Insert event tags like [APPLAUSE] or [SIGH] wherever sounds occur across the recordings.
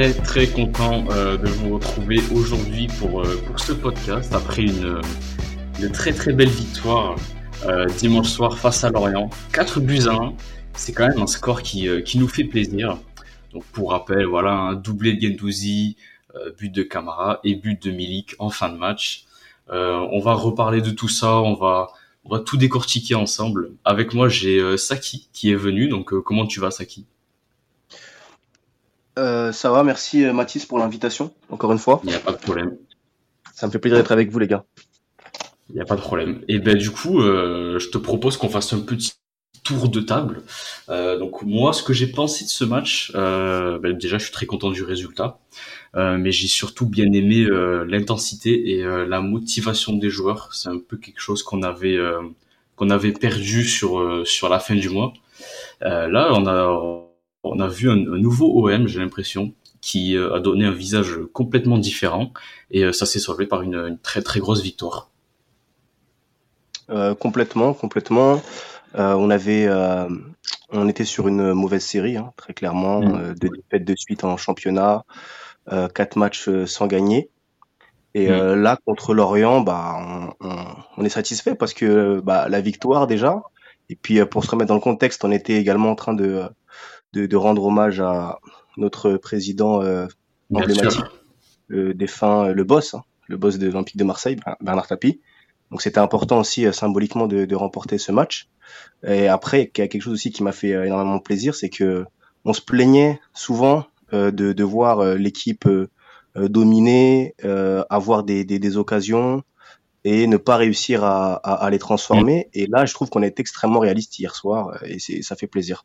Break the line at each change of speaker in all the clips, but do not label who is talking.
très très content euh, de vous retrouver aujourd'hui pour, euh, pour ce podcast après une, une très très belle victoire euh, dimanche soir face à Lorient. 4 buts à 1, c'est quand même un score qui, qui nous fait plaisir. Donc pour rappel, voilà un doublé de Gendouzi, but de Camara et but de Milik en fin de match. on va reparler de tout ça, on va, on va tout décortiquer ensemble. Avec moi, j'ai Saki qui est venu. Donc comment tu vas Saki?
Euh, ça va, merci euh, Mathis pour l'invitation, encore une fois.
Il n'y a pas de problème.
Ça me fait plaisir d'être avec vous, les gars.
Il n'y a pas de problème. Et ben du coup, euh, je te propose qu'on fasse un petit tour de table. donc moi, ce que j'ai pensé de ce match, ben, déjà, je suis très content du résultat, mais j'ai surtout bien aimé l'intensité et la motivation des joueurs. C'est un peu quelque chose qu'on avait qu'on avait perdu sur sur la fin du mois. là, on a on a vu un, nouveau OM, j'ai l'impression, qui euh, a donné un visage complètement différent et euh, ça s'est solvé par une, très très grosse victoire.
Euh, complètement, complètement. on avait, on était sur une mauvaise série, hein, très clairement, mm. deux défaites de suite en championnat, quatre matchs sans gagner. Et mm. là, contre l'Orient, bah, on, est satisfait parce que bah, la victoire déjà. Et puis pour se remettre dans le contexte, on était également en train de de, de, rendre hommage à notre président euh, emblématique, le défunt, euh, le boss, hein, le boss de l'Olympique de Marseille, Bernard Tapie. Donc c'était important aussi euh, symboliquement de, de, remporter ce match. Et après, il y a quelque chose aussi qui m'a fait euh, énormément plaisir, c'est que on se plaignait souvent de, de voir l'équipe dominer, avoir des, des, des, occasions et ne pas réussir à, à, à les transformer. Et là, je trouve qu'on est extrêmement réaliste hier soir et ça fait plaisir.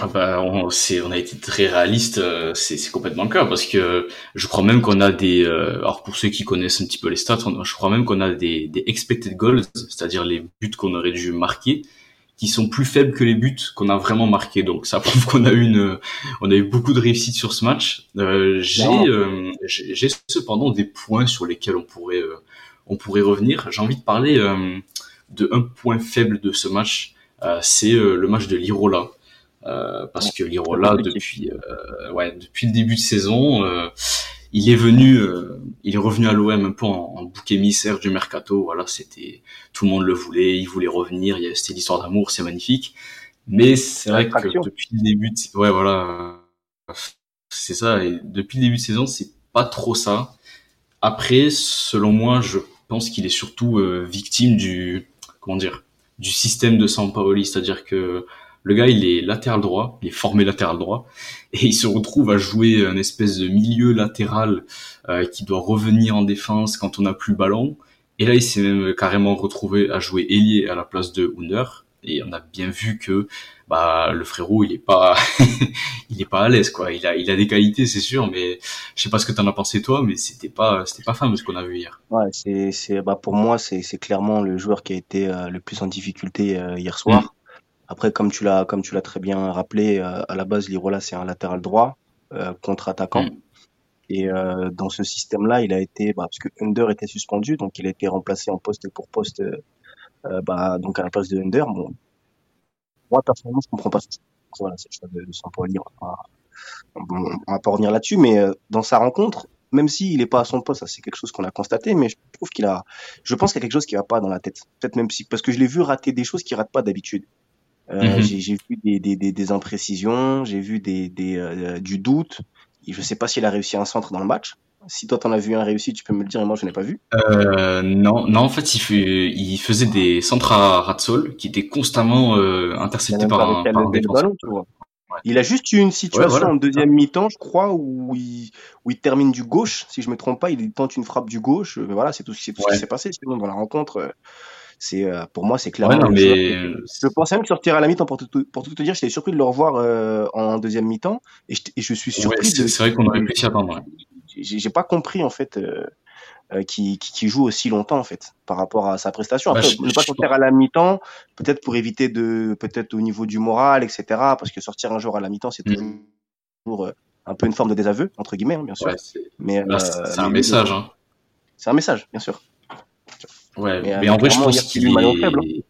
Ah bah, on, on a été très réaliste, euh, c'est, complètement le cas parce que je crois même qu'on a des, euh, alors pour ceux qui connaissent un petit peu les stats, je crois même qu'on a des, des expected goals, c'est-à-dire les buts qu'on aurait dû marquer, qui sont plus faibles que les buts qu'on a vraiment marqués. Donc ça [LAUGHS] prouve qu'on a eu une, on a eu beaucoup de réussite sur ce match. Euh, j'ai, euh, cependant des points sur lesquels on pourrait, on pourrait revenir. J'ai envie de parler de un point faible de ce match, c'est le match de l'Irola. Euh, parce que Lirola depuis euh, ouais depuis le début de saison euh, il est venu il est revenu à l'OM un peu en, en, bouc émissaire du mercato. Voilà c'était tout le monde le voulait il voulait revenir il c'était l'histoire d'amour c'est magnifique. Mais c'est vrai que depuis le début de, ouais voilà c'est ça et depuis le début de saison c'est pas trop ça. Après selon moi je pense qu'il est surtout victime du comment dire du système de Sampaoli c'est-à-dire que le gars, il est latéral droit, il est formé latéral droit, [LAUGHS] et il se retrouve à jouer un espèce de milieu latéral euh, qui doit revenir en défense quand on n'a plus ballon. Et là, il s'est même carrément retrouvé à jouer ailier à la place de Under. Et on a bien vu que bah le frérot, il est pas, [LAUGHS] il est pas à l'aise quoi. Il a, il a des qualités, c'est sûr, mais je sais pas ce que t'en as pensé toi, mais c'était pas, c'était pas fameux ce qu'on a vu hier.
Ouais, c'est, c'est, bah pour moi, c'est, c'est clairement le joueur qui a été euh, le plus en difficulté euh, hier soir. Après, comme tu l'as, comme tu l'as très bien rappelé, euh, à la base, Lirola, c'est un latéral droit, euh, contre-attaquant. Mm. Et euh, dans ce système-là, il a été, bah, parce que Under était suspendu, donc il a été remplacé en poste pour poste, euh, bah, donc à la place de Under. Bon, moi personnellement, je comprends pas. Voilà, c'est le choix de, Sampoli. On va, on va pas revenir là-dessus, mais dans sa rencontre, même s'il n'est pas à son poste, ça c'est quelque chose qu'on a constaté, mais je trouve qu'il a, je pense qu'il y a quelque chose qui va pas dans la tête. Peut-être même si, parce que je l'ai vu rater des choses qu'il rate pas d'habitude. Euh, mhm. J'ai vu des, des, des, des imprécisions, j'ai vu des, des euh, du doute. Je sais pas s'il a réussi un centre dans le match. Si toi t'en as vu un réussi, tu peux me le dire et moi je n'ai pas vu.
Euh, non, non en fait il, fait, il faisait des centres à Ratsol qui étaient constamment euh, interceptés par, un, par un défenseur.
Il a juste eu une situation en deuxième mi-temps, je crois, où il, où il termine du gauche, si je me trompe pas, il tente une frappe du gauche. Voilà, c'est tout, tout ce qui s'est passé. Sinon, dans la rencontre, c'est euh, pour moi c'est clairement.
mais...
Je pensais même sortirait à la mi-temps pour tout, pour tout te dire. J'étais surpris de le revoir euh, en deuxième mi-temps et je, et je suis surpris.
Ouais, c'est vrai qu'on aurait pu s'y attendre.
J'ai pas compris en fait euh, euh, qui, qui, qui, joue aussi longtemps en fait par rapport à sa prestation. Après, bah, ne pas sortir à la mi-temps, peut-être pour éviter de, peut-être au niveau du moral, etc. Parce que sortir un jour à la mi-temps, c'est mm. toujours euh, un peu une forme de désaveu entre guillemets, hein, bien sûr. Ouais,
mais c'est un message. Hein.
C'est un message, bien sûr.
Ouais, mais, en vrai, je pense qu'il est. Faible, hein.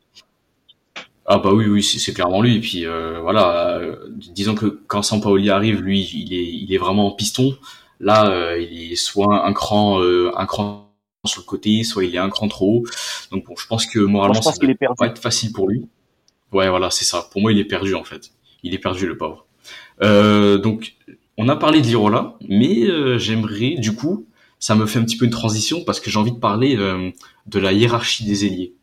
Ah bah oui, oui, c'est clairement lui. Et puis euh, voilà, euh, disons que quand Sampaoli arrive, lui, il est, il est vraiment en piston. Là, euh, il est soit un cran, un cran sur le côté, soit il est un cran trop haut. Donc bon, je pense que moralement, ça va pas être facile pour lui. Ouais, voilà, c'est ça. Pour moi, il est perdu en fait. Il est perdu, le pauvre. donc, on a parlé de l'Irola, mais j'aimerais, du coup, ça me fait un petit peu une transition parce que j'ai envie de parler de la hiérarchie des ailiers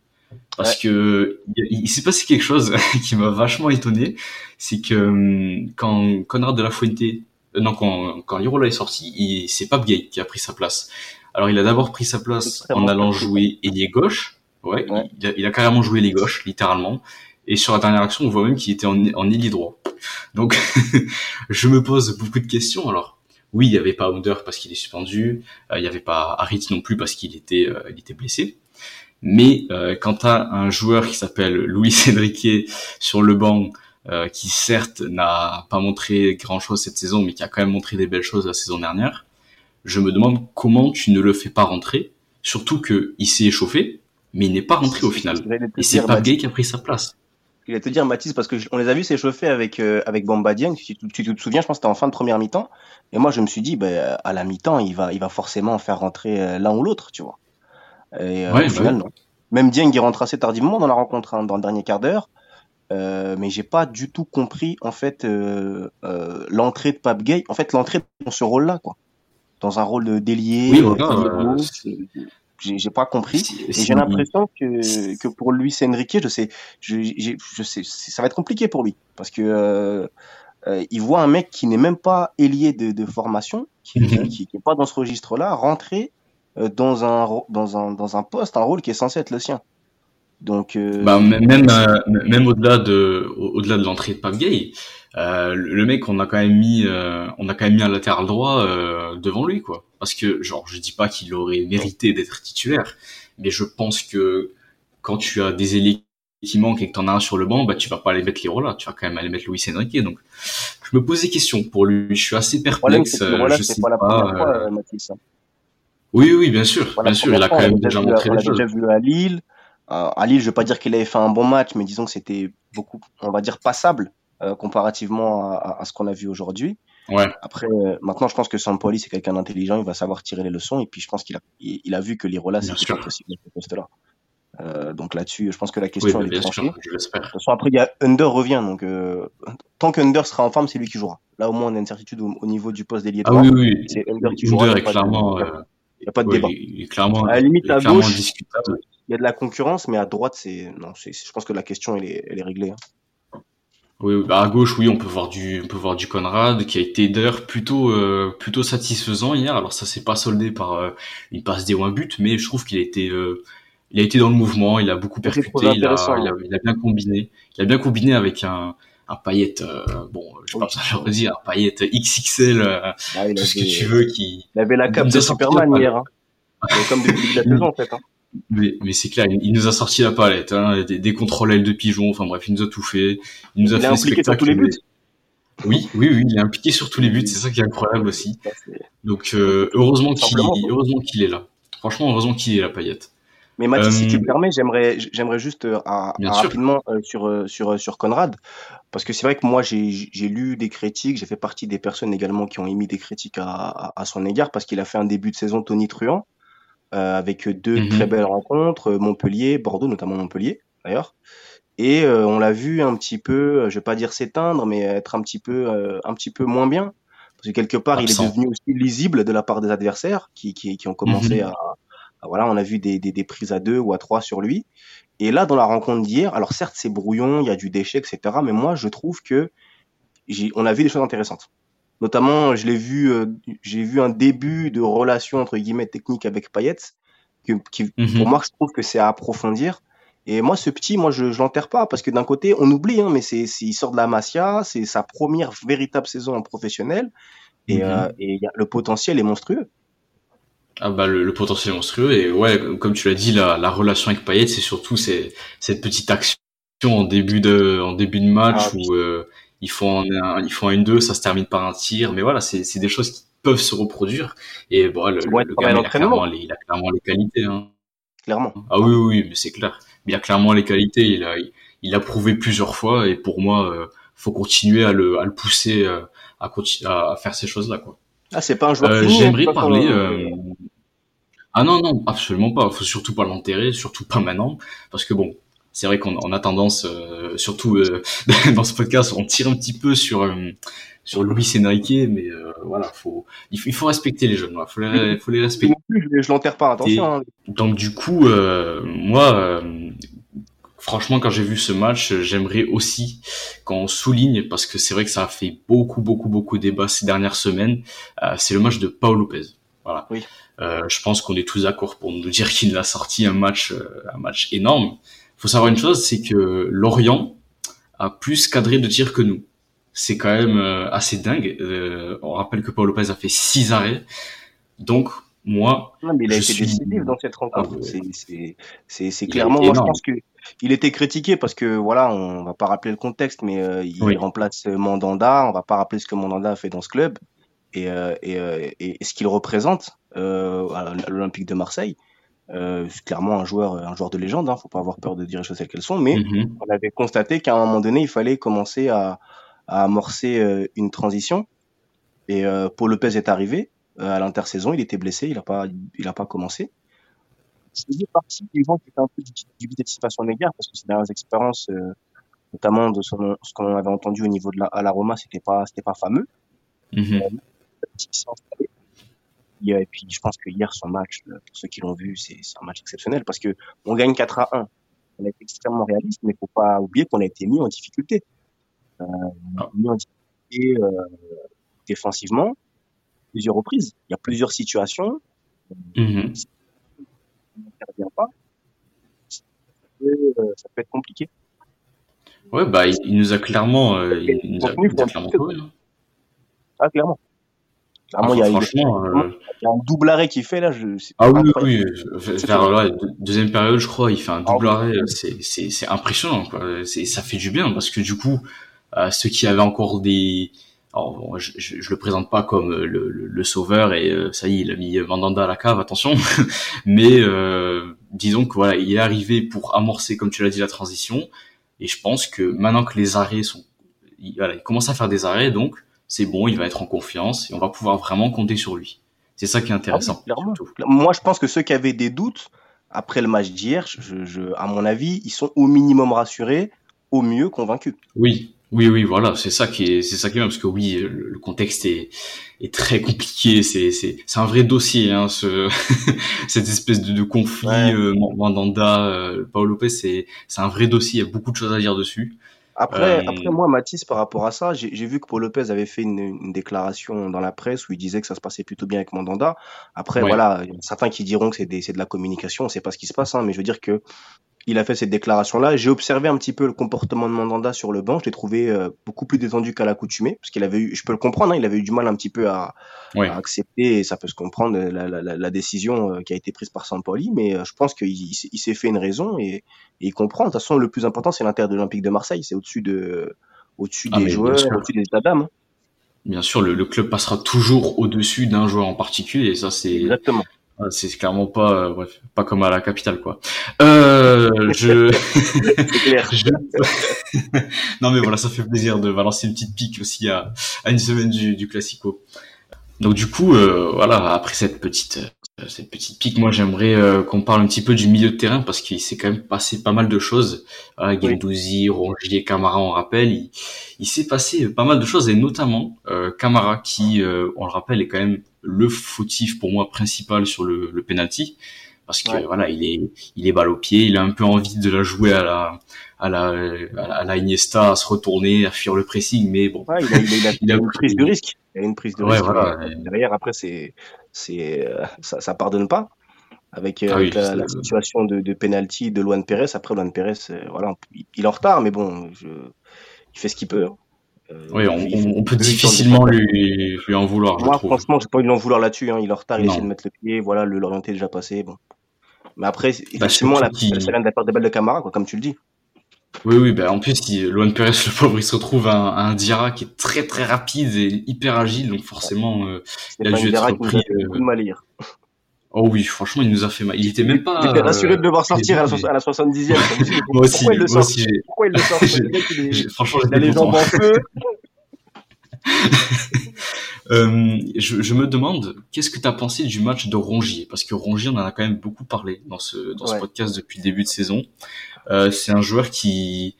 parce que il, s'est passé quelque chose [LAUGHS] qui m'a vachement étonné, c'est que hum, quand Conrad de la Fuente, euh, non quand quand Lirola est sorti, c'est Pape Gay qui a pris sa place. Alors il a d'abord pris sa place en allant jouer ailier gauche, ouais, Il, a, carrément joué les gauches littéralement. Et sur la dernière action, on voit même qu'il était en, en ailier droit. Donc [LAUGHS] je me pose beaucoup de questions. Alors oui, il y avait pas Under parce qu'il est suspendu, euh, il y avait pas Harit non plus parce qu'il était euh, il était blessé. Mais euh, quand tu as un joueur qui s'appelle Louis [LAUGHS] Enrique sur le banc, euh, qui certes n'a pas montré grand-chose cette saison, mais qui a quand même montré des belles choses la saison dernière, je me demande comment tu ne le fais pas rentrer, surtout qu'il s'est échauffé, mais il n'est pas rentré au final. Et c'est pas Gay qui a pris sa place.
Je vais te dire, Mathis, parce que on les a vus s'échauffer avec euh, avec Bamba Dieng. Tu, tu, te souviens, je pense que c'était en fin de première mi-temps. Et moi, je me suis dit, ben, à la mi-temps, il va, il va forcément faire rentrer euh, l'un ou l'autre, tu vois. Et euh, au bah final, non. Même Dieng, il rentre assez tardivement dans la rencontre, hein, dans le dernier quart d'heure. Euh, mais j'ai pas du tout compris en fait euh, euh, l'entrée de Pape Gay. En fait, l'entrée dans ce rôle-là, quoi, dans un rôle de délié. Oui, j'ai pas compris. Et j'ai l'impression que, que pour Luis Enrique, je sais, je, je sais, ça va être compliqué pour lui parce que euh, il voit un mec qui n'est même pas ailier de, de formation, qui, mm qui, qui, est pas dans ce registre-là, rentrer euh, dans un dans un dans un poste, un rôle qui est censé être le sien. Donc euh...
bah, même euh, même au-delà de au-delà de l'entrée de Pape Gay, euh, le mec on a quand même mis euh, on a quand même mis un latéral droit devant lui quoi. Parce que genre je dis pas qu'il aurait mérité d'être titulaire, mais je pense que quand tu as des ailiers qui manquent et que t'en as un sur le banc, bah tu vas pas aller mettre les là, tu vas quand même aller mettre Luis Enrique. Donc je me pose des questions pour lui, je suis assez perplexe. je sais pas. Fois, Mathis, hein. Oui, oui, bien sûr, bien sûr, il a quand même déjà montré
choses. déjà vu à Lille. Euh, à Lille, je veux pas dire qu'il avait fait un bon match, mais disons que c'était beaucoup, on va dire, passable euh, comparativement à, à, ce qu'on a vu aujourd'hui. Ouais. Après, euh, maintenant, je pense que Sampoli, c'est quelqu'un d'intelligent, il va savoir tirer les leçons, et puis je pense qu'il a, il, a vu que l'Irola, c'était pas possible à ce poste-là. Euh, donc là-dessus, je pense que la question oui, est tranchée. je l'espère. De toute façon, après, il y a Under revient, donc euh, tant qu'Under sera en forme, c'est lui qui jouera. Là, au moins, on a une certitude au, niveau du poste d'ailier
ah, oui, oui. C'est Under qui jouera. Under est clairement.
Il n'y a pas de débat.
clairement,
à la limite, à gauche, il y a de la concurrence, mais à droite, c'est non, je pense que la question elle est, elle est réglée. Hein.
Oui, bah à gauche, oui, on peut voir du, on peut voir du Conrad qui a été d'ailleurs plutôt, euh, plutôt satisfaisant hier. Alors ça s'est pas soldé par euh, une passe des ou un but, mais je trouve qu'il a été, euh, il a été dans le mouvement, il a beaucoup percuté, il a, il a, il a bien combiné, il a bien combiné avec un, un paillette, euh, bon, je pense à le redire, un paillette XXL, euh, ah, tout ce que tu veux, qui.
Il avait la cape de Superman hier, hein. comme depuis [LAUGHS] la saison en fait. Hein.
Mais, mais c'est clair, il, nous a sorti la palette, hein, des, des contrôles ailes de pigeon, enfin bref, il nous a tout fait. Il nous a fait spectacle. Sur tous les buts. Oui, oui, oui, il est impliqué sur tous les buts, c'est ça qui est incroyable aussi. Donc euh, heureusement qu'il heureusement qu'il est là. Franchement, heureusement qu'il est là, paillette.
Mais Mathis, si tu me euh, permets, j'aimerais, j'aimerais juste euh, rapidement euh, sur sur sur Conrad, parce que c'est vrai que moi j'ai lu des critiques, j'ai fait partie des personnes également qui ont émis des critiques à, à, son égard parce qu'il a fait un début de saison Tony Truant avec deux mhm. très belles rencontres, Montpellier, Bordeaux notamment Montpellier d'ailleurs, et on l'a vu un petit peu, je vais pas dire s'éteindre, mais être un petit peu un petit peu moins bien, parce que quelque part il est devenu aussi lisible de la part des adversaires qui qui, qui ont commencé mhm. à voilà, on a vu des, des, prises à deux ou à trois sur lui. Et là, dans la rencontre d'hier, alors certes, c'est brouillon, il y a du déchet, etc. Mais moi, je trouve que on a vu des choses intéressantes. Notamment, je l'ai vu, euh, j'ai vu un début de relation entre guillemets technique avec Payet, qui, mhm. pour moi, je trouve que c'est à approfondir. Et moi, ce petit, moi, je, je l'enterre pas parce que d'un côté, on oublie, hein, mais c'est, il sort de la Masia, c'est sa première véritable saison en professionnel, et, mhm. euh, et le potentiel est monstrueux.
Ah bah le, potentiel monstrueux et ouais comme tu l'as dit la, la relation avec Payet c'est surtout cette petite action en début de en début de match ah, où euh, ils font un, ils font un 2 ça se termine par un tir mais voilà c'est c'est des choses qui peuvent se reproduire et bon le, le gars il a, clairement les, il a clairement les qualités hein.
clairement
ah oui oui, mais c'est clair il a clairement les qualités il a il l'a prouvé plusieurs fois et pour moi, euh, faut continuer à le, à le pousser euh, à, à, faire ces choses-là, quoi.
Ah, c'est pas un joueur.
Euh, J'aimerais parler. Euh... Ah non, non, absolument pas. Faut surtout pas l'enterrer, surtout pas maintenant, parce que bon, c'est vrai qu'on a tendance, euh, surtout euh, [LAUGHS] dans ce podcast, on tire un petit peu sur euh, sur Louis Enrique, mais voilà, faut il, faut respecter les jeunes, il faut les, faut les respecter.
Je, l'enterre pas, attention. Hein.
Donc du coup, moi, franchement, quand j'ai vu ce match, j'aimerais aussi qu'on souligne, parce que c'est vrai que ça a fait beaucoup, beaucoup, beaucoup débat ces dernières semaines, c'est le match de Paul Lopez. Voilà.
Oui.
Euh, je pense qu'on est tous d'accord pour nous dire qu'il a sorti un match, euh, un match énorme. Faut savoir une chose, c'est que Lorient a plus cadré de tirs que nous. C'est quand même euh, assez dingue. on rappelle que Paul Lopez a fait six arrêts. Donc, moi,
non, mais il a été décisif dans cette rencontre. Ah, c'est clairement, moi, je pense que il était critiqué parce que voilà, on va pas rappeler le contexte, mais il remplace Mandanda. On va pas rappeler ce que Mandanda a fait dans ce club et, et, et ce qu'il représente euh, à l'Olympique de Marseille. Euh, c'est clairement un joueur, un joueur de légende. Hein, faut pas avoir peur de dire les choses telles qu'elles sont. Mais mm-hmm. on avait constaté qu'à un moment donné, il fallait commencer à, à amorcer euh, une transition. Et euh, Paul Lopez est arrivé euh, à l'intersaison. Il était blessé. Il a pas, il a pas commencé. C'est partie des gens qui étaient un peu dubitatifs à son égard parce que ses dernières expériences, notamment de ce qu'on avait entendu au niveau de la, à la Roma, c'était pas, c'était pas fameux. Et puis, je pense que hier, son match, euh, pour ceux qui l'ont vu, c'est un match exceptionnel parce que on gagne 4 à 1. On est extrêmement réaliste, mais faut pas oublier qu'on a été mis en difficulté. Euh, a été mis en difficulté euh, défensivement, plusieurs reprises. Il y a plusieurs situations.
Mmh.
On n'intervient pas. Ça peut, ça peut, être compliqué.
Ouais, bah, il, nous a clairement, euh, il nous a, il nous a clairement hein.
Ah, clairement.
Ah, il, y
euh, il, y a, un double arrêt qu'il fait là. Je,
ah oui, oui, vers la deuxième période, je crois, il fait un double arrêt. C'est, c'est, impressionnant. Quoi. C'est, ça fait du bien parce que du coup, euh, ceux qui avaient encore des, alors, je, je, je, le présente pas comme le, le, le sauveur et euh, ça y est, il a mis Mandanda à la cave, attention. [LAUGHS] Mais euh, disons que voilà, il est arrivé pour amorcer, comme tu l'as dit, la transition. Et je pense que maintenant que les arrêts sont, il, voilà, il commence à faire des arrêts, donc c'est bon, il va être en confiance et on va pouvoir vraiment compter sur lui. C'est ça qui est intéressant.
Ah Moi, je pense que ceux qui avaient des doutes après le match d'hier, je, je, à mon avis, ils sont au minimum rassurés, au mieux convaincus.
Oui, oui, oui, voilà, c'est ça qui est, c'est ça qui est bien parce que oui, le, contexte est, est très compliqué. C'est, c'est, c'est un vrai dossier, hein, ce, [LAUGHS] cette espèce de, de conflit euh, Mandanda, euh, Paolo Lopez, c'est, c'est un vrai dossier. Il y a beaucoup de choses à dire dessus.
Après, euh, après moi, Mathis, par rapport à ça, j'ai vu que Paul Lopez avait fait une, une, déclaration dans la presse où il disait que ça se passait plutôt bien avec Mandanda. Après, voilà, il y a certains qui diront que c'est de la communication, on sait pas ce qui se passe, hein, mais je veux dire que il a fait cette déclaration-là. J'ai observé un petit peu le comportement de Mandanda sur le banc. Je l'ai trouvé euh, beaucoup plus détendu qu'à l'accoutumée, parce qu'il avait eu, je peux le comprendre, hein, il avait eu du mal un petit peu à, à accepter, et ça peut se comprendre, la, la, la décision euh, qui a été prise par Sampoli, mais euh, je pense qu'il il, s'est fait une raison et, et, il comprend. De toute façon, le plus important, c'est l'intérêt de l'Olympique de Marseille. C'est au-dessus de, au-dessus ah, des joueurs, au-dessus des états d'âme.
Bien sûr, le, le, club passera toujours au-dessus d'un joueur en particulier, et ça, c'est
exactement
c'est clairement pas, euh, bref, pas comme à la capitale, quoi. Euh, je... [LAUGHS] [LAUGHS] [LAUGHS] non, mais voilà, ça fait plaisir de balancer une petite pique aussi à, à une semaine du, du Classico. Donc du coup, euh, voilà, après cette petite euh, cette petite pique, moi j'aimerais qu'on parle un petit peu du milieu de terrain parce qu'il s'est quand même passé pas mal de choses. Voilà, Gendouzi, Rongier, Camara, on rappelle, il, il s'est passé pas mal de choses et notamment Camara qui, on le rappelle, est quand même le fautif pour moi principal sur le, le penalty parce que voilà, il est il est balle au pied, il a un peu envie de la jouer à la à la à la Iniesta, à se retourner, à fuir le pressing, mais bon.
Ouais, il a, il a, il a, [LAUGHS] une prise de risque. Il a une prise de risque. Voilà. Derrière, après, c'est c'est euh, ça, ça pardonne pas. Avec, euh, ah la, situation de, de penalty de Luan Perez, après Luan Perez, euh, voilà, il est en retard, mais bon, je, il fait ce qu'il peut. Hein.
Oui, on, on, peut difficilement lui, lui en vouloir.
Moi, franchement, j'ai pas envie de l'en vouloir là-dessus. Hein. Il est en retard, il essaie de mettre le pied, voilà, l'orienté est déjà passé. Bon. Mais après, bah, effectivement, la, qui... ça vient de la part des balles de Camara, quoi, comme tu le dis.
Oui, oui, bah en plus, il, Luan Perez, [LAUGHS] le pauvre, il se retrouve à, un Dira qui est très très rapide et hyper agile, donc forcément, euh, il a dû être pris.
Euh... Lire.
Oh oui, franchement, il nous a fait mal. Il était même pas.
J'étais rassuré de le voir sortir à la, à la 70e. [LAUGHS]
moi aussi,
Pourquoi il le sort [LAUGHS] Pourquoi il le sort il est-
Franchement,
il a les jambes en feu. [LAUGHS]
Euh, je, je me demande, qu'est-ce que tu as pensé du match de Rongier? Parce que Rongier, on en a quand même beaucoup parlé dans ce, dans ce podcast depuis le début de saison. Euh, c'est un joueur qui,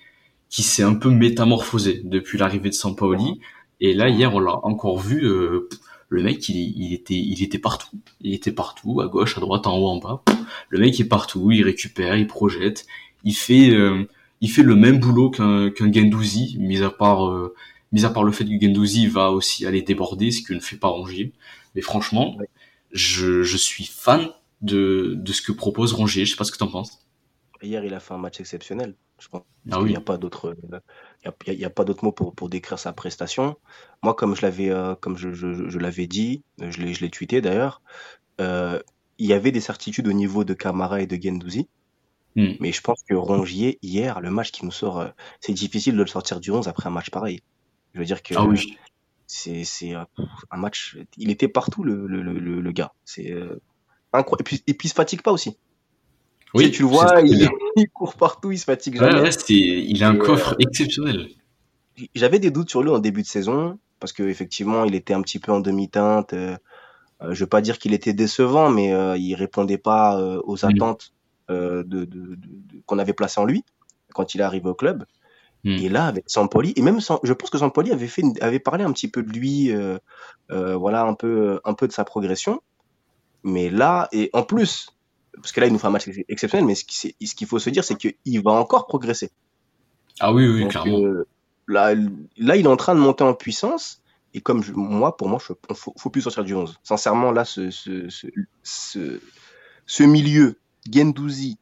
qui s'est un peu métamorphosé depuis l'arrivée de Sampaoli. Et là, hier, on l'a encore vu. euh, le mec, il, il était, il était partout. Il était partout, à gauche, à droite, en haut, en bas. Le mec est partout. Il récupère, il projette. Il fait, euh, il fait le même boulot qu'un qu'un Gendouzi, mis à part, euh, mis à part le fait que Gendouzi va aussi aller déborder, ce que ne fait pas Rongier. Mais franchement,
Ouais.
je, je suis fan de, de ce que propose Rongier. Je sais pas ce que t'en penses.
Hier, il a fait un match exceptionnel. Je pense
Ah oui.
n'y a pas d'autre, il y a, pas d'autre mot pour, pour décrire sa prestation. Moi, comme je l'avais, euh, comme je, je, je l'avais dit, euh, je l'ai, je l'ai tweeté d'ailleurs, euh, il y avait des certitudes au niveau de Camara et de Gendouzi.
Hmm.
Mais je pense que Rongier, hier, le match qui nous sort, euh, c'est difficile de le sortir du 11 après un match pareil. Je veux dire que
Ah oui.
c'est, c'est un match, il était partout, le, le, le, le- gars. C'est incroyable. Et puis, et puis, il se fatigue pas aussi. Tu sais, tu le vois, [LAUGHS] il, court partout, il se fatigue
Ouais,
jamais.
ouais, c'est, il a un
Et,
coffre exceptionnel.
J'avais des doutes sur lui en début de saison parce que effectivement, il était un petit peu en demi-teinte. Euh, euh, je veux pas dire qu'il était décevant, mais euh, il répondait pas euh, aux
Mm.
attentes euh, de, de, de- de- qu'on avait placées en lui quand il est arrivé au club.
Mm.
Et là, avec Sampoli, et même Sam- je pense que Sampoli avait fait, une- avait parlé un petit peu de lui, euh, euh, voilà, un peu, un peu de sa progression. Mais là, et en plus, parce que là, il nous fait un match ex- exceptionnel, mais ce qu'il faut se dire, c'est qu'il va encore progresser.
Ah oui, oui,
Donc,
clairement.
euh, là, là, il est en train de monter en puissance. Et comme je- moi, pour moi, on faut, faut plus sortir du 11. Sincèrement, là, ce, ce, ce, ce, ce milieu, Gendouzi,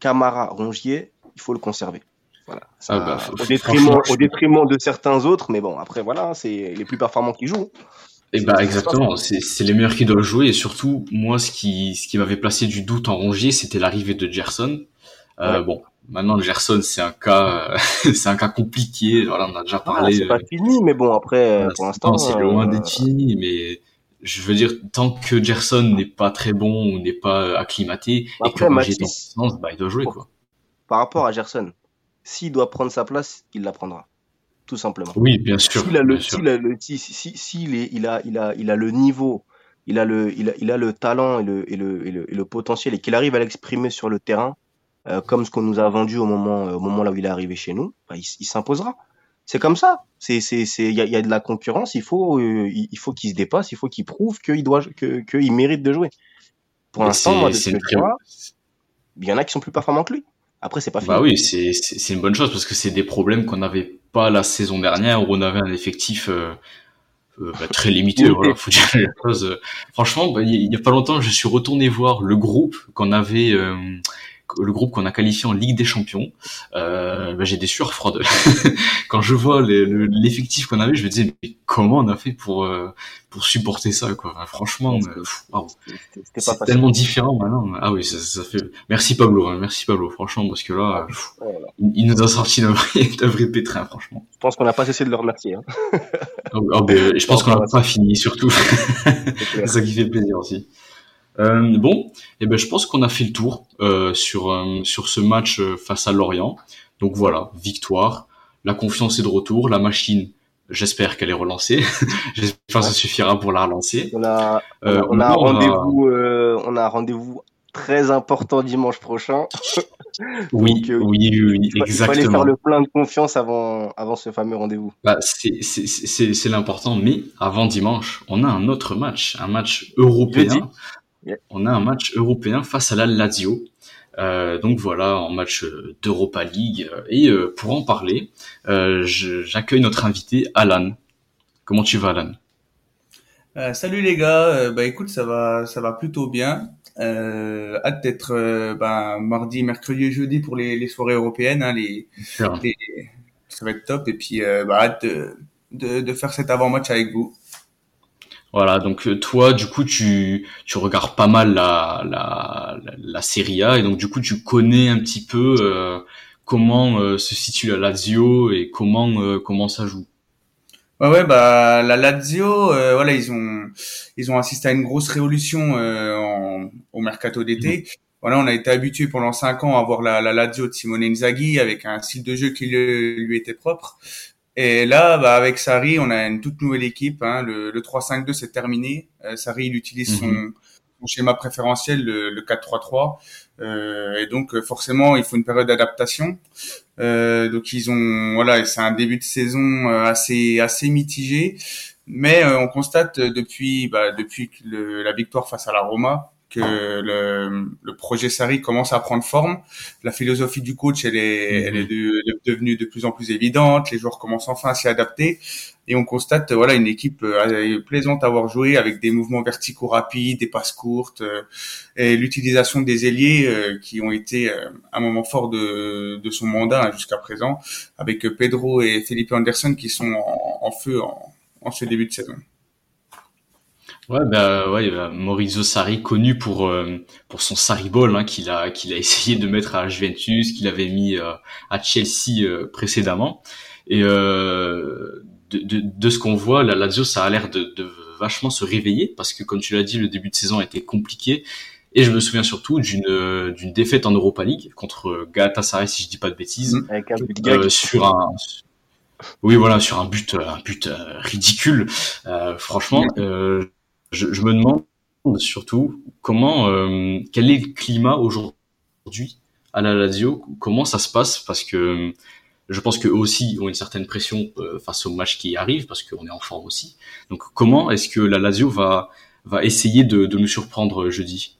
Camara, Rongier, il faut le conserver. Voilà. Ça,
Ah bah,
au, détriment, au détriment de certains autres, mais bon, après, voilà, c'est les plus performants qui jouent.
Et
C'est-
bah
c'est
exactement, c'est les meilleurs qui doivent jouer et surtout moi ce qui ce qui m'avait placé du doute en Rongier c'était l'arrivée de Gerson. Euh,
Ouais.
Bon maintenant Gerson c'est un cas [LAUGHS] c'est un cas compliqué voilà on a déjà
Voilà,
parlé.
c'est pas
euh,
fini, mais bon, après,
voilà,
pour l'instant.
c'est loin
euh,
d'être fini mais je veux dire tant que Gerson n'est pas très bon ou n'est pas euh, acclimaté et que
Après,
Rongier est bah il doit jouer quoi.
par rapport à Gerson, s'il doit prendre sa place, il la prendra. Tout simplement.
Oui bien sûr.
S'il a le, il a, il a, il a le niveau, il a le, il a, il a le talent et le, et le, et le, et le potentiel et qu'il arrive à l'exprimer sur le terrain, euh, comme ce qu'on nous a vendu au moment, euh, au moment là où il est arrivé chez nous, bah, il, s'imposera. C'est comme ça. C'est, c'est, c'est, il y y a de la concurrence. Il faut, euh, il faut qu'il se dépasse. Il faut qu'il prouve qu'il doit, que, qu'il mérite de jouer. Pour l'instant, moi, de ce
une
que
très-
je vois, il y en a qui sont plus performants que lui. Après, c'est pas fini.
Bah oui, c'est c'est une bonne chose parce que c'est des problèmes qu'on n'avait pas la saison dernière où on avait un effectif euh, euh, bah, très limité. Voilà, faut dire les choses. Franchement, bah, il y, a- il y a pas longtemps, je suis retourné voir le groupe qu'on avait, euh, le groupe qu'on a qualifié en Ligue des Champions. Euh, bah, j'ai des sueurs froides [LAUGHS] quand je vois l'effectif qu'on avait. Je me disais mais comment on a fait pour euh, pour supporter ça quoi? Enfin, franchement, pff, c'est tellement différent maintenant. Ah oui, ça, ça fait. Merci Pablo, hein, merci Pablo, franchement, parce que là, pff,
Voilà.
il, nous a sorti [LAUGHS] d'un vrai, pétrin, franchement.
Je pense qu'on n'a pas cessé de le remercier. Hein.
Ah, ah, ben, je pense qu'on n'a pas fini, surtout. [LAUGHS]
c'est
ça qui fait plaisir aussi. Euh, bon, et ben je pense qu'on a fait le tour euh, sur euh, sur ce match face à Lorient. Donc voilà, victoire, la confiance est de retour, la machine, j'espère qu'elle est relancée. [LAUGHS] j'espère que ça suffira pour la relancer.
On a, on a, rendez-vous, on a un rendez-vous très important dimanche prochain. [LAUGHS]
Oui,
Donc, euh,
oui,
Il fa- il fallait
exactement.
faire le plein de confiance avant, avant ce fameux rendez-vous.
Bah, c'est l'important, mais avant dimanche, on a un autre match, un match européen.
Jeudi. Yeah.
On a un match européen face à la Lazio. Euh, donc voilà, en match euh, d'Europa League. Euh, Et euh, pour en parler, euh, j'accueille notre invité Alan. Comment tu vas, Alan?
Euh, salut les gars, Euh, bah écoute ça va ça va plutôt bien. Euh, hâte d'être euh, bah, mardi, mercredi et jeudi pour les, les soirées européennes, hein, les,
Super.
les- ça va être top et puis euh, bah, hâte de, de, de faire cet avant-match avec vous.
Voilà, donc euh, toi, du coup, tu, tu regardes pas mal la, la, la, Serie A et donc du coup, tu connais un petit peu euh, comment euh, se situe la Lazio et comment euh, comment ça joue.
Ouais, ouais, bah la Lazio, euh, voilà, ils ont ils ont assisté à une grosse révolution euh, en, au mercato d'été. Mhm. Voilà, on a été habitué pendant cinq ans à voir la, la Lazio de Simone Inzaghi avec un style de jeu qui lui, lui était propre. Et là, bah, avec Sarri, on a une toute nouvelle équipe. Hein. Le, le 3-5-2, c'est terminé. Euh, Sarri, il utilise son, mhm. son, schéma préférentiel, le, le 4-3-3. Euh, et donc, forcément, il faut une période d'adaptation. Euh, donc, ils ont, voilà, c'est un début de saison euh, assez assez mitigé. Mais euh, on constate depuis, bah, depuis le, la victoire face à la Roma, que le, le, projet Sarri commence à prendre forme. La philosophie du coach, elle est, elle est mhm. devenue de plus en plus évidente. Les joueurs commencent enfin à s'y adapter. Et on constate, voilà, une équipe euh, plaisante à avoir joué avec des mouvements verticaux rapides, des passes courtes, euh, et l'utilisation des ailiers euh, qui ont été un moment fort de, de son mandat hein, jusqu'à présent, avec Pedro et Felipe Anderson qui sont en, en feu en, en ce début de saison.
Ouais, bah ouais, bah, Maurizio Sarri connu pour euh, pour son Sarri Ball hein, qu'il a qu'il a [LAUGHS] essayé de mettre à Juventus, qu'il avait mis euh, à Chelsea euh, précédemment. Et de, de, de, ce qu'on voit, la Lazio ça a l'air de, de vachement se réveiller parce que comme tu l'as dit, le début de saison a été compliqué. Et je me souviens surtout d'une d'une défaite en Europa League contre Galatasaray si je dis pas de bêtises, mmh. Avec un sur un oui voilà sur un but un but ridicule. franchement. Euh, je, je, me demande surtout comment, euh, quel est le climat aujourd'hui à la Lazio, comment ça se passe, parce que euh, je pense qu'eux aussi ont une certaine pression euh, face au match qui arrive, parce qu'on est en forme aussi. Donc comment est-ce que la Lazio va, va essayer de, de nous surprendre jeudi?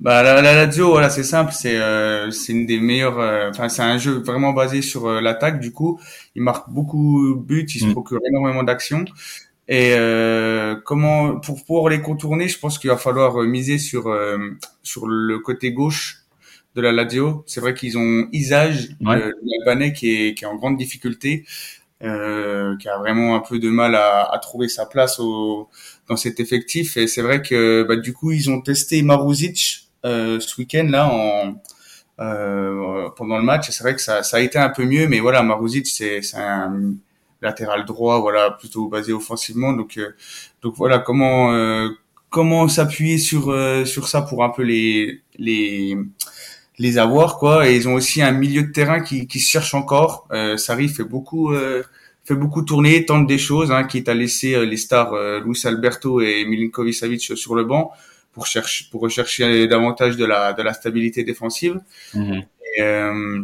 Bah la, la, Lazio, voilà, c'est simple, c'est euh, c'est une des meilleures. Enfin, c'est un jeu vraiment basé sur l'attaque. Du coup, il marque beaucoup de buts, il se mm. procure énormément d'actions. Et euh, comment pour pouvoir les contourner, je pense qu'il va falloir euh, miser sur euh, sur le côté gauche de la Lazio. C'est vrai qu'ils ont Isage, ouais. l'Albanais, qui est qui est en grande difficulté, euh, qui a vraiment un peu de mal à, à trouver sa place au, dans cet effectif. Et c'est vrai que bah, du coup ils ont testé Maruzic euh, ce week-end là en euh, pendant le match. C'est vrai que ça, ça a été un peu mieux, mais voilà, Maruzic c'est c'est un latéral droit, voilà, plutôt basé offensivement. Donc, euh, donc voilà, comment euh, comment s'appuyer sur euh, sur ça pour un peu les les les avoir quoi. Et ils ont aussi un milieu de terrain qui qui se cherche encore. Euh, Sarri fait beaucoup fait beaucoup tourner, tente des choses, hein, quitte à laisser les stars Luis Alberto et Milinkovic Savic sur le banc pour chercher pour rechercher davantage de la de la stabilité défensive. Et, euh,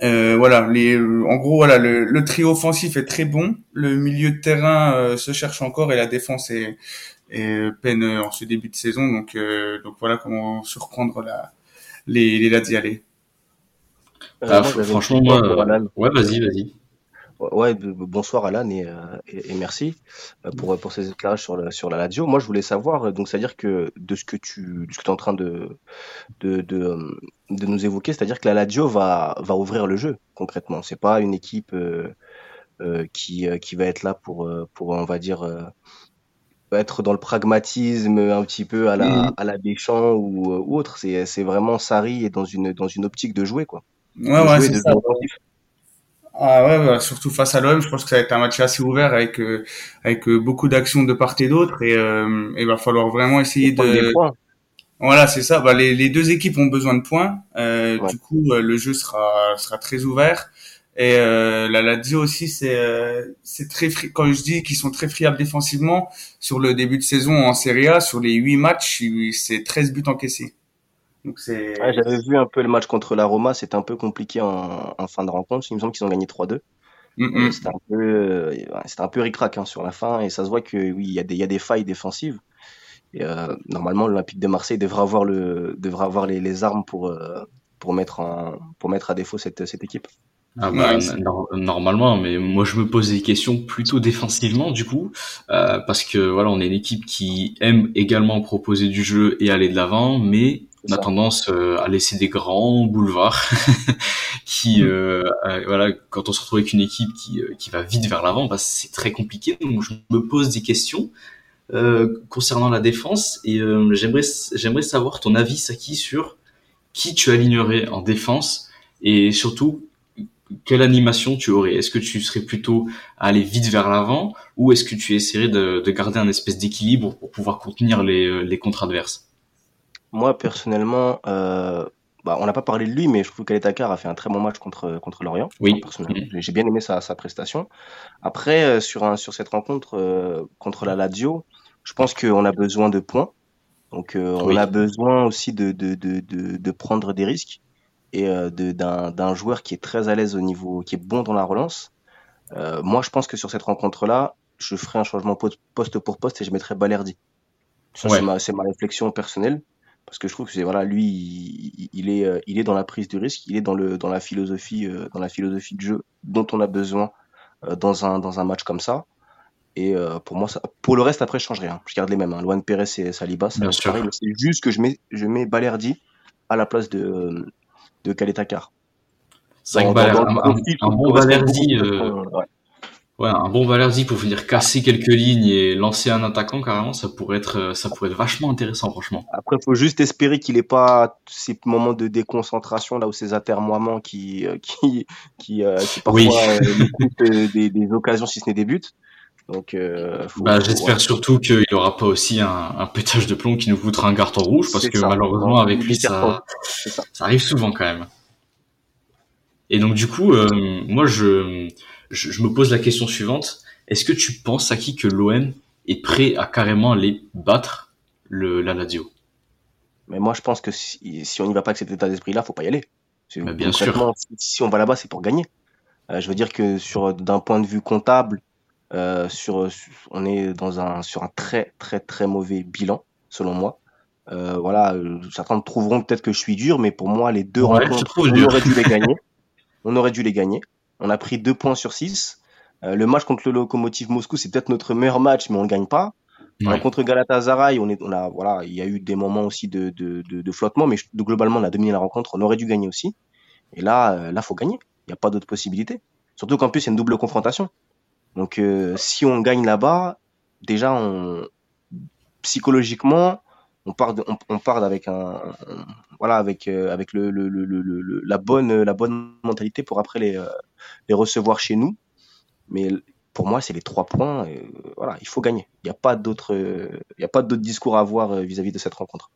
voilà, les, en gros, voilà, le, le, trio offensif est très bon. Le milieu de terrain euh, se cherche encore et la défense est, est peine en ce début de saison. Donc, euh, donc voilà comment surprendre la, les, les Laziale.
Ah, franchement, moi, ouais, vas-y, vas-y.
Ouais, bonsoir Alan et, euh, et, et merci euh, pour, pour ces éclairages sur la, sur la Lazio. Moi, je voulais savoir, euh, donc, c'est-à-dire que de ce que tu, de ce que es en train de, de, de, de nous évoquer, c'est-à-dire que la Lazio va, va ouvrir le jeu concrètement. C'est pas une équipe euh, qui, qui va être là pour, pour on va dire, être dans le pragmatisme un petit peu à la, à la Deschamps ou, ou autre. C'est, vraiment Sarri et dans une, dans une optique de jouer, quoi.
Ouais, ouais, c'est ça. Ah ouais, bah, surtout face à l'OM, je pense que ça va être un match assez ouvert avec euh, avec euh, beaucoup d'actions de part et d'autre et euh, il va falloir vraiment essayer de. Voilà, c'est ça. Bah, les, les deux équipes ont besoin de points. Euh, Du coup, le jeu sera sera très ouvert. Et la Lazio aussi, c'est c'est très quand je dis qu'ils sont très friables défensivement sur le début de saison en Serie A, sur les huit matchs, c'est 13 buts encaissés.
J'avais vu un peu le match contre la Roma, c'était un peu compliqué en, fin de rencontre. Il me semble qu'ils ont gagné 3-2. C'était un peu, euh, c'était un peu ric-rac hein, sur la fin et ça se voit que oui, il y a des, il y a des failles défensives. Et euh, normalement, l'Olympique de Marseille devrait avoir le, devrait avoir les, les armes pour euh, pour mettre en, pour mettre à défaut cette, cette équipe.
Ah bah, normalement, mais moi je me pose des questions plutôt défensivement du coup, euh, parce que voilà, on est une équipe qui aime également proposer du jeu et aller de l'avant, mais on a tendance euh, à laisser des grands boulevards [LAUGHS] qui, mm. euh, euh, voilà, quand on se retrouve avec une équipe qui, qui va vite vers l'avant, bah, c'est très compliqué. Donc je me pose des questions concernant la défense et j'aimerais j'aimerais savoir ton avis Saki sur qui tu alignerais en défense et surtout quelle animation tu aurais Est-ce que tu serais plutôt à aller vite vers l'avant ou est-ce que tu essaierais de, de garder un espèce d'équilibre pour pouvoir contenir les, les contre adverses
Moi, personnellement, euh, bah, on n'a pas parlé de lui, mais je trouve qu'Aletakar a fait un très bon match contre, contre Lorient.
Oui.
personnellement, j'ai bien aimé sa, sa prestation. Après, euh, sur, un, sur cette rencontre euh, contre la Lazio, je pense qu'on a besoin de points. Donc, euh, on a besoin aussi de, de, de, de, de prendre des risques et euh, d'un d'un joueur qui est très à l'aise au niveau, qui est bon dans la relance. Euh, moi, je pense que sur cette rencontre-là, je ferai un changement po- poste pour poste et je mettrai Balerdi. Ça,
Ouais.
c'est ma, c'est ma réflexion personnelle. Parce que je trouve que c'est voilà, lui, il, il est, euh, il est dans la prise de risque, il est dans le, dans la philosophie, euh, dans la philosophie de jeu dont on a besoin euh, dans un, dans un match comme ça. Et pour moi, ça, pour le reste, après, je change rien. Je garde les mêmes. Hein. Luan Perez et Saliba, ça C'est juste que je mets, je mets Balerdi à la place de, de Kaletakar.
C'est un, bon Balerdi,
ouais.
un bon Balerdi pour venir casser quelques lignes et lancer un attaquant carrément, ça pourrait être, euh, ça pourrait être vachement intéressant franchement.
Après, faut juste espérer qu'il n'ait pas ces moments de déconcentration là où ces atermoiements qui euh, [LAUGHS] qui qui, euh, qui parfois
Oui.
euh, des, des occasions si ce n'est des buts. Donc, euh, faut-
Bah, j'espère
ouais.
surtout qu'il aura pas aussi un, un pétage de plomb qui nous coûtera un carton rouge parce que
ça.
malheureusement avec lui ça,
C'est ça.
ça arrive souvent quand même. Et donc du coup, euh, moi je, je je me pose la question suivante est-ce que tu penses à qui que l'OM est prêt à carrément aller battre le la Lazio?
Mais moi, je pense que si, si on n'y va pas avec cet état d'esprit-là, faut pas y aller.
Bien
concrètement, Si, on va là-bas, c'est pour gagner. Euh, je veux dire que sur d'un point de vue comptable, euh, sur, on est dans un sur un très très très mauvais bilan, selon moi. Euh, voilà, certains trouveront peut-être que je suis dur, mais pour moi, les deux
Ouais,
rencontres, on aurait dû les [LAUGHS] gagner. On aurait dû les gagner. On a pris deux points sur six. Euh, le match contre le Lokomotiv Moscou, c'est peut-être notre meilleur match, mais on le gagne pas.
Ouais.
contre Galatasaray, on est, on a, voilà, il y a eu des moments aussi de, de, de, de flottement, mais de- globalement, on a dominé la rencontre. On aurait dû gagner aussi. Et là, euh, là, faut gagner. Il n'y a pas d'autre possibilité. Surtout qu'en plus, il y a une double confrontation. Donc, euh, si on gagne là-bas, déjà, on, psychologiquement, on part, on, part avec voilà, avec, euh, avec la bonne, la bonne mentalité pour après les, euh, les recevoir chez nous. Mais pour moi, c'est les trois points. euh, voilà, il faut gagner. Il n'y a pas d'autre, il y a pas discours à avoir vis-à-vis de cette rencontre.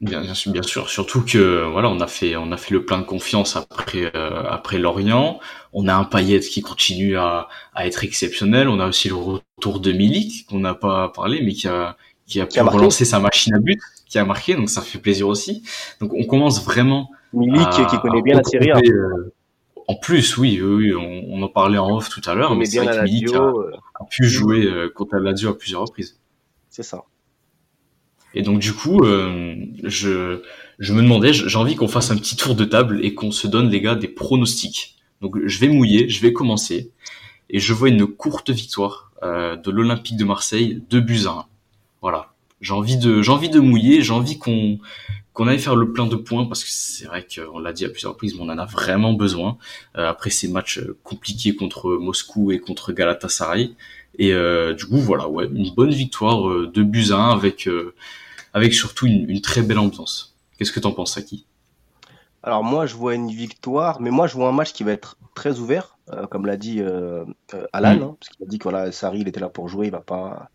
Bien, sûr, bien sûr. Surtout que voilà, on a fait, on a fait le plein de confiance après, après Lorient. On a un Payet qui continue à, à être exceptionnel. On a aussi le retour de Milik qu'on n'a pas parlé, mais qui a, qui a pu relancer sa machine à but, qui a marqué. Donc ça fait plaisir aussi. Donc on commence vraiment
Milik,
à-
qui connaît bien la
retrouver, euh, en plus, oui, oui, oui, on, on en parlait en off tout à l'heure, mais c'est vrai que Milik a,
euh,
a pu jouer euh, contre la Lazio à plusieurs reprises.
c'est ça.
Et donc du coup, euh, je, je me demandais, j'ai envie qu'on fasse un petit tour de table et qu'on se donne les gars des pronostics. Donc je vais mouiller, je vais commencer et je vois une courte victoire de l'Olympique de Marseille, 2 buts à 1. Voilà, j'ai envie de j'ai envie de mouiller, j'ai envie qu'on qu'on aille faire le plein de points parce que c'est vrai qu'on l'a dit à plusieurs reprises, mais on en a vraiment besoin euh, après ces matchs euh, compliqués contre Moscou et contre Galatasaray. Et euh, du coup, voilà, ouais, une bonne victoire euh, de buts à 1 avec euh, avec surtout une, très belle ambiance. Qu'est-ce que t'en penses, Saki
Alors moi, je vois une victoire, mais moi, je vois un match qui va être très ouvert, euh, comme l'a dit euh, euh, Alan,
Mm.
hein, parce qu'il a dit que voilà, Sarri, il était là pour jouer, il va pas,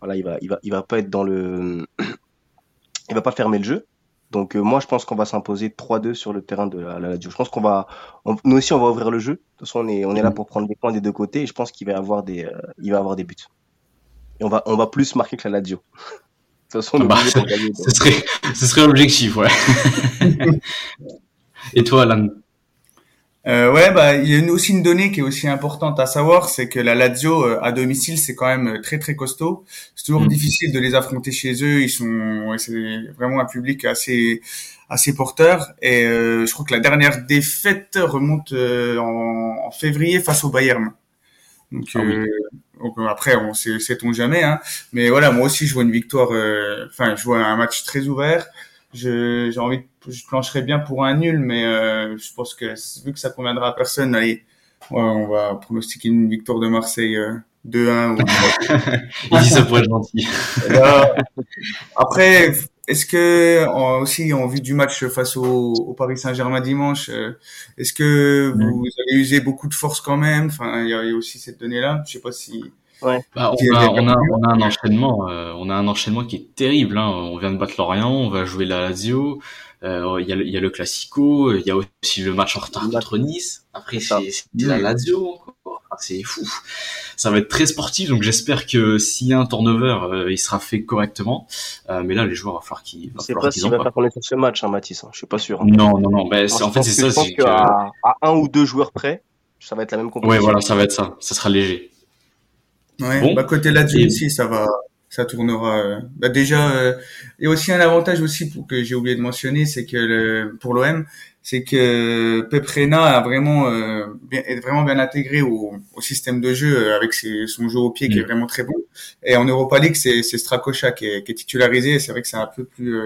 voilà, il va, il va, il va pas être dans le, [CLEARS THROAT] il va pas fermer le jeu. Donc moi, je pense qu'on va s'imposer 3-2 sur le terrain de la, la Lazio. Je pense qu'on va, on- nous aussi, on va ouvrir le jeu. De toute façon, on est, on est là
Mm.
pour prendre des points des deux côtés, et je pense qu'il va avoir des, il va avoir des buts. Et on va, on va plus marquer que la Lazio. [LAUGHS] De toute façon, on
Bah. [LAUGHS] Ce serait ce serait l'objectif, ouais. [LAUGHS] et toi, Alan?
Euh, ouais, bah il y a une- aussi une donnée qui est aussi importante à savoir, c'est que la Lazio euh, à domicile c'est quand même euh, très très costaud. C'est toujours
Mm.
difficile de les affronter chez eux. Ils sont, c'est vraiment un public assez assez porteur. Et euh, je crois que la dernière défaite remonte euh, en, en février face au Bayern. Donc,
Ah oui.
euh, donc, après, on sait, sait-on jamais. Hein. Mais voilà, moi aussi je vois une victoire. euh, Enfin, je vois un match très ouvert. Je, j'ai envie, de, je plancherais bien pour un nul, mais euh, je pense que vu que ça conviendra à personne, allez, ouais, on va pronostiquer une victoire de Marseille euh, 2-1 ou [LAUGHS]
Il dit ça pour être gentil. [LAUGHS]
Là, après, est-ce que aussi en vue du match face au, Paris Saint-Germain dimanche, est-ce que vous avez usé beaucoup de force quand même? Enfin, il y, a aussi cette donnée-là. Je sais pas si.
Ouais. Bah, on, a, on, a, on, a, un enchaînement, on a un enchaînement qui est terrible. Hein. On vient de battre Lorient, on va jouer la Lazio. Euh, il y, a le, y a le Classico, il y a aussi le match en retard contre Nice. Après, c'est la Lazio encore. C'est fou. Ça va être très sportif, donc j'espère que s'il y a un turnover, euh, il sera fait correctement. Euh, mais là, les joueurs, il va falloir qu'ils.
Je sais pas s'il va faire connaître ce match, hein, Mathis. Hein. Je suis pas sûr. Hein.
Non, non, non. Ben, en fait, c'est ça. Je
pense qu'à à un ou deux joueurs près, ça va être la même compétition.
Ouais, voilà, ça va être ça. Ça sera léger.
Ouais. Bon. Bah, côté Lazio aussi, ça va ça tournera. Euh, bah déjà, euh, et aussi un avantage aussi pour que j'ai oublié de mentionner, c'est que le, pour l'OM, c'est que Pep Reina a vraiment euh, bien, est vraiment bien intégré au, au système de jeu avec ses, son jeu au pied qui est mm. vraiment très bon. Et en Europa League, c'est Stracocha qui est, qui est titularisé. C'est vrai que c'est un peu plus,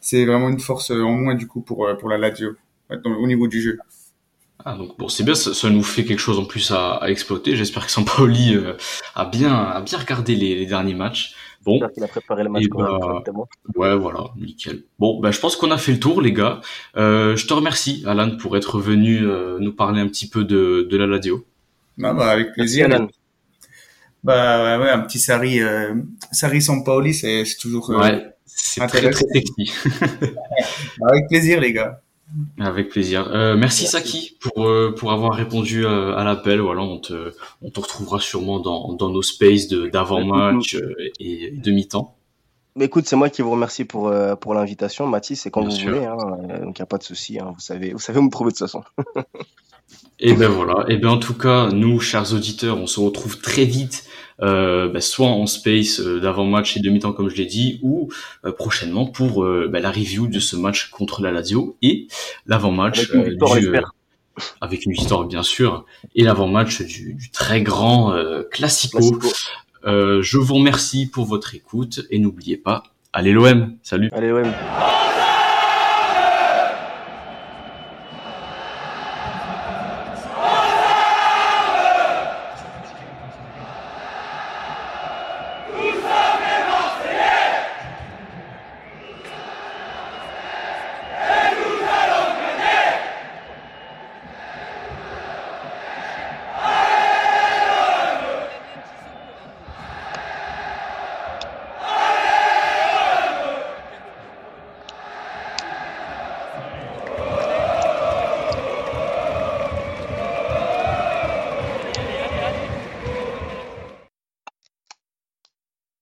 c'est vraiment une force en moins du coup pour pour la Lazio au niveau du jeu.
Ah, donc bon, c'est bien, ça, nous fait quelque chose en plus à, à exploiter. J'espère que Sampaoli euh, a bien a bien regardé les, les derniers matchs.
Bon, qu'il a préparé le match bah,
Ouais, voilà, nickel. Bon, ben je pense qu'on a fait le tour, les gars. Euh, je te remercie, Alan, pour être venu euh, nous parler un petit peu de, de la Ladio.
Bah, bah, avec plaisir. Alan. Bah ouais, un petit Sari, euh, Sari Sampaoli, c'est toujours
euh, ouais, c'est très très sexy. [LAUGHS]
Bah, avec plaisir, les gars.
Avec plaisir. Euh, merci Saki pour euh, pour avoir répondu euh, à l'appel. Voilà, on te on te retrouvera sûrement dans dans nos spaces de d'avant match euh, et de mi-temps.
Mais écoute, c'est moi qui vous remercie pour pour l'invitation, Mathis. C'est quand vous voulez, hein, donc il y a pas de souci. Hein, vous savez vous savez où me trouver de toute façon.
et ben voilà. Et ben en tout cas, nous, chers auditeurs, on se retrouve très vite euh, bah, soit en space euh, d'avant-match et demi-temps comme je l'ai dit, ou euh, prochainement pour bah, la review de ce match contre la Lazio et l'avant-match avec, une victoire bien sûr et l'avant-match du, du, très grand classico. je vous remercie pour votre écoute et n'oubliez pas, allez l'OM, salut.
Allez l'OM.